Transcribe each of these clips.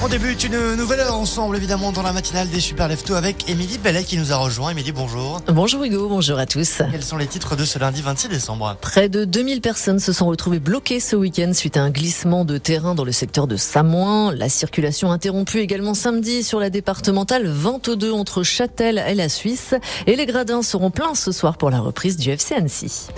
On débute une nouvelle heure ensemble, évidemment, dans la matinale des Super Lefto avec Émilie Bellet qui nous a rejoint. Émilie, bonjour. Bonjour Hugo, bonjour à tous. Quels sont les titres de ce lundi 26 décembre? Près de 2000 personnes se sont retrouvées bloquées ce week-end suite à un glissement de terrain dans le secteur de Samoin. La circulation interrompue également samedi sur la départementale 22 entre Châtel et la Suisse. Et les gradins seront pleins ce soir pour la reprise du FC Annecy.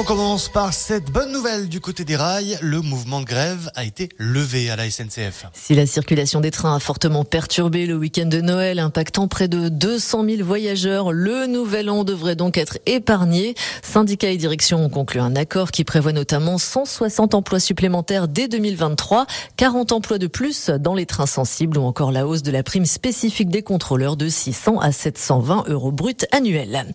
On commence par cette bonne nouvelle du côté des rails. Le mouvement de grève a été levé à la SNCF. Si la circulation des trains a fortement perturbé le week-end de Noël, impactant près de 200 000 voyageurs, le nouvel an devrait donc être épargné. Syndicats et direction ont conclu un accord qui prévoit notamment 160 emplois supplémentaires dès 2023, 40 emplois de plus dans les trains sensibles ou encore la hausse de la prime spécifique des contrôleurs de 600 à 720 euros bruts annuels.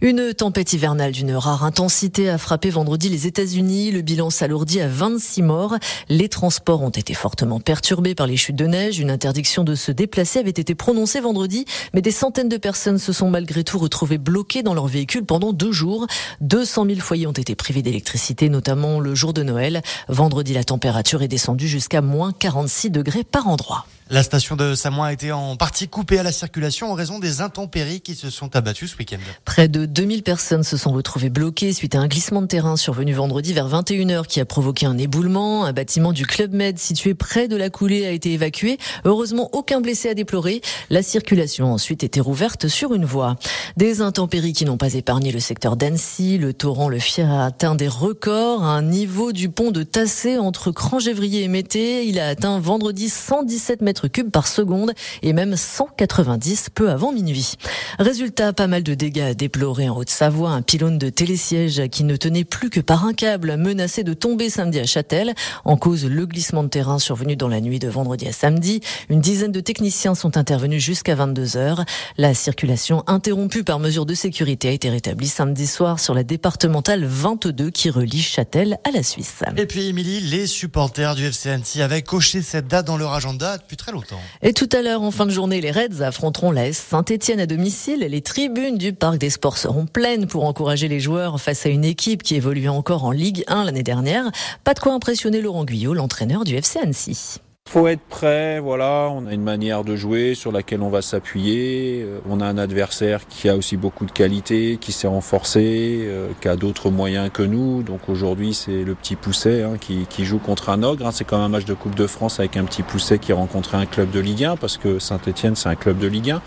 Une tempête hivernale d'une rare intensité a frappé vendredi les États-Unis. Le bilan s'alourdit à 26 morts. Les transports ont été fortement perturbés par les chutes de neige. Une interdiction de se déplacer avait été prononcée vendredi, mais des centaines de personnes se sont malgré tout retrouvées bloquées dans leur véhicule pendant deux jours. 200 000 foyers ont été privés d'électricité, notamment le jour de Noël. Vendredi, la température est descendue jusqu'à moins 46 degrés par endroit. La station de Samoin a été en partie coupée à la circulation en raison des intempéries qui se sont abattues ce week-end. Près de 2000 personnes se sont retrouvées bloquées suite à un glissement de terrain survenu vendredi vers 21h qui a provoqué un éboulement. Un bâtiment du Club Med situé près de la coulée a été évacué. Heureusement, aucun blessé à déplorer. La circulation a ensuite été rouverte sur une voie. Des intempéries qui n'ont pas épargné le secteur d'Annecy. Le torrent Le Fier a atteint des records. Un niveau du pont de Tassé entre Crangévrier et Mété. Il a atteint vendredi 117 mètres cubes par seconde et même 190 peu avant minuit. Résultat, pas mal de dégâts à déplorer en Haute-Savoie. Un pylône de télésiège qui ne tenait plus que par un câble menacé de tomber samedi à Châtel. En cause, le glissement de terrain survenu dans la nuit de vendredi à samedi. Une dizaine de techniciens sont intervenus jusqu'à 22 heures. La circulation interrompue par mesure de sécurité a été rétablie samedi soir sur la départementale 22 qui relie Châtel à la Suisse. Et puis, Émilie, les supporters du FC Annecy avaient coché cette date dans leur agenda depuis très longtemps. Et tout à l'heure, en fin de journée, les Reds affronteront la S Saint-Etienne à domicile. Les tribunes du Parc des Sports seront pleines pour encourager les joueurs face à une équipe qui évoluait encore en Ligue 1 l'année dernière. Pas de quoi impressionner Laurent Guyot, l'entraîneur du FC Annecy faut être prêt, voilà, on a une manière de jouer sur laquelle on va s'appuyer. Euh, on a un adversaire qui a aussi beaucoup de qualité, qui s'est renforcé, euh, qui a d'autres moyens que nous. Donc aujourd'hui, c'est le petit Pousset hein, qui, joue contre un ogre. Hein. C'est comme un match de Coupe de France avec un petit Pousset qui rencontre un club de Ligue 1, parce que Saint-Etienne, c'est un club de Ligue 1.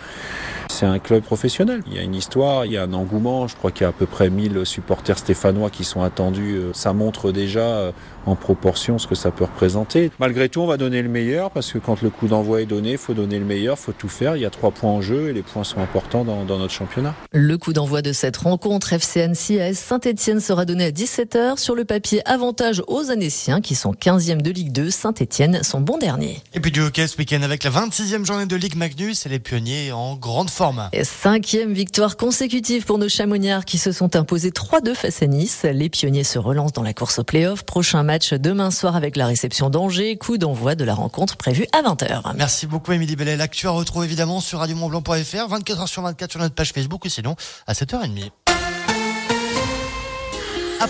C'est un club professionnel. Il y a une histoire, il y a un engouement. Je crois qu'il y a à peu près 1000 supporters stéphanois qui sont attendus. Euh, ça montre déjà en proportion ce que ça peut représenter. Malgré tout, on va donner le meilleur parce que quand le coup d'envoi est donné, il faut donner le meilleur, il faut tout faire. Il y a trois points en jeu et les points sont importants dans, notre championnat. Le coup d'envoi de cette rencontre FCN à Saint-Etienne sera donné à 17h. Sur le papier, avantage aux Annéciens qui sont 15e de Ligue 2. Saint-Etienne sont bons derniers. Et puis du hockey ce week-end avec la 26e journée de Ligue Magnus et les pionniers en grande forme. Cinquième victoire consécutive pour nos chamonniards qui se sont imposés 3-2 face à Nice. Les pionniers se relancent dans la course au play-off. Prochain match demain soir avec la réception d'Angers. Coup d'envoi de la rencontre prévue à 20h. Merci beaucoup, Émilie Bellet. L'actu à retrouver évidemment sur radiomontblanc.fr, 24h sur 24 sur notre page Facebook ou sinon à 7h30.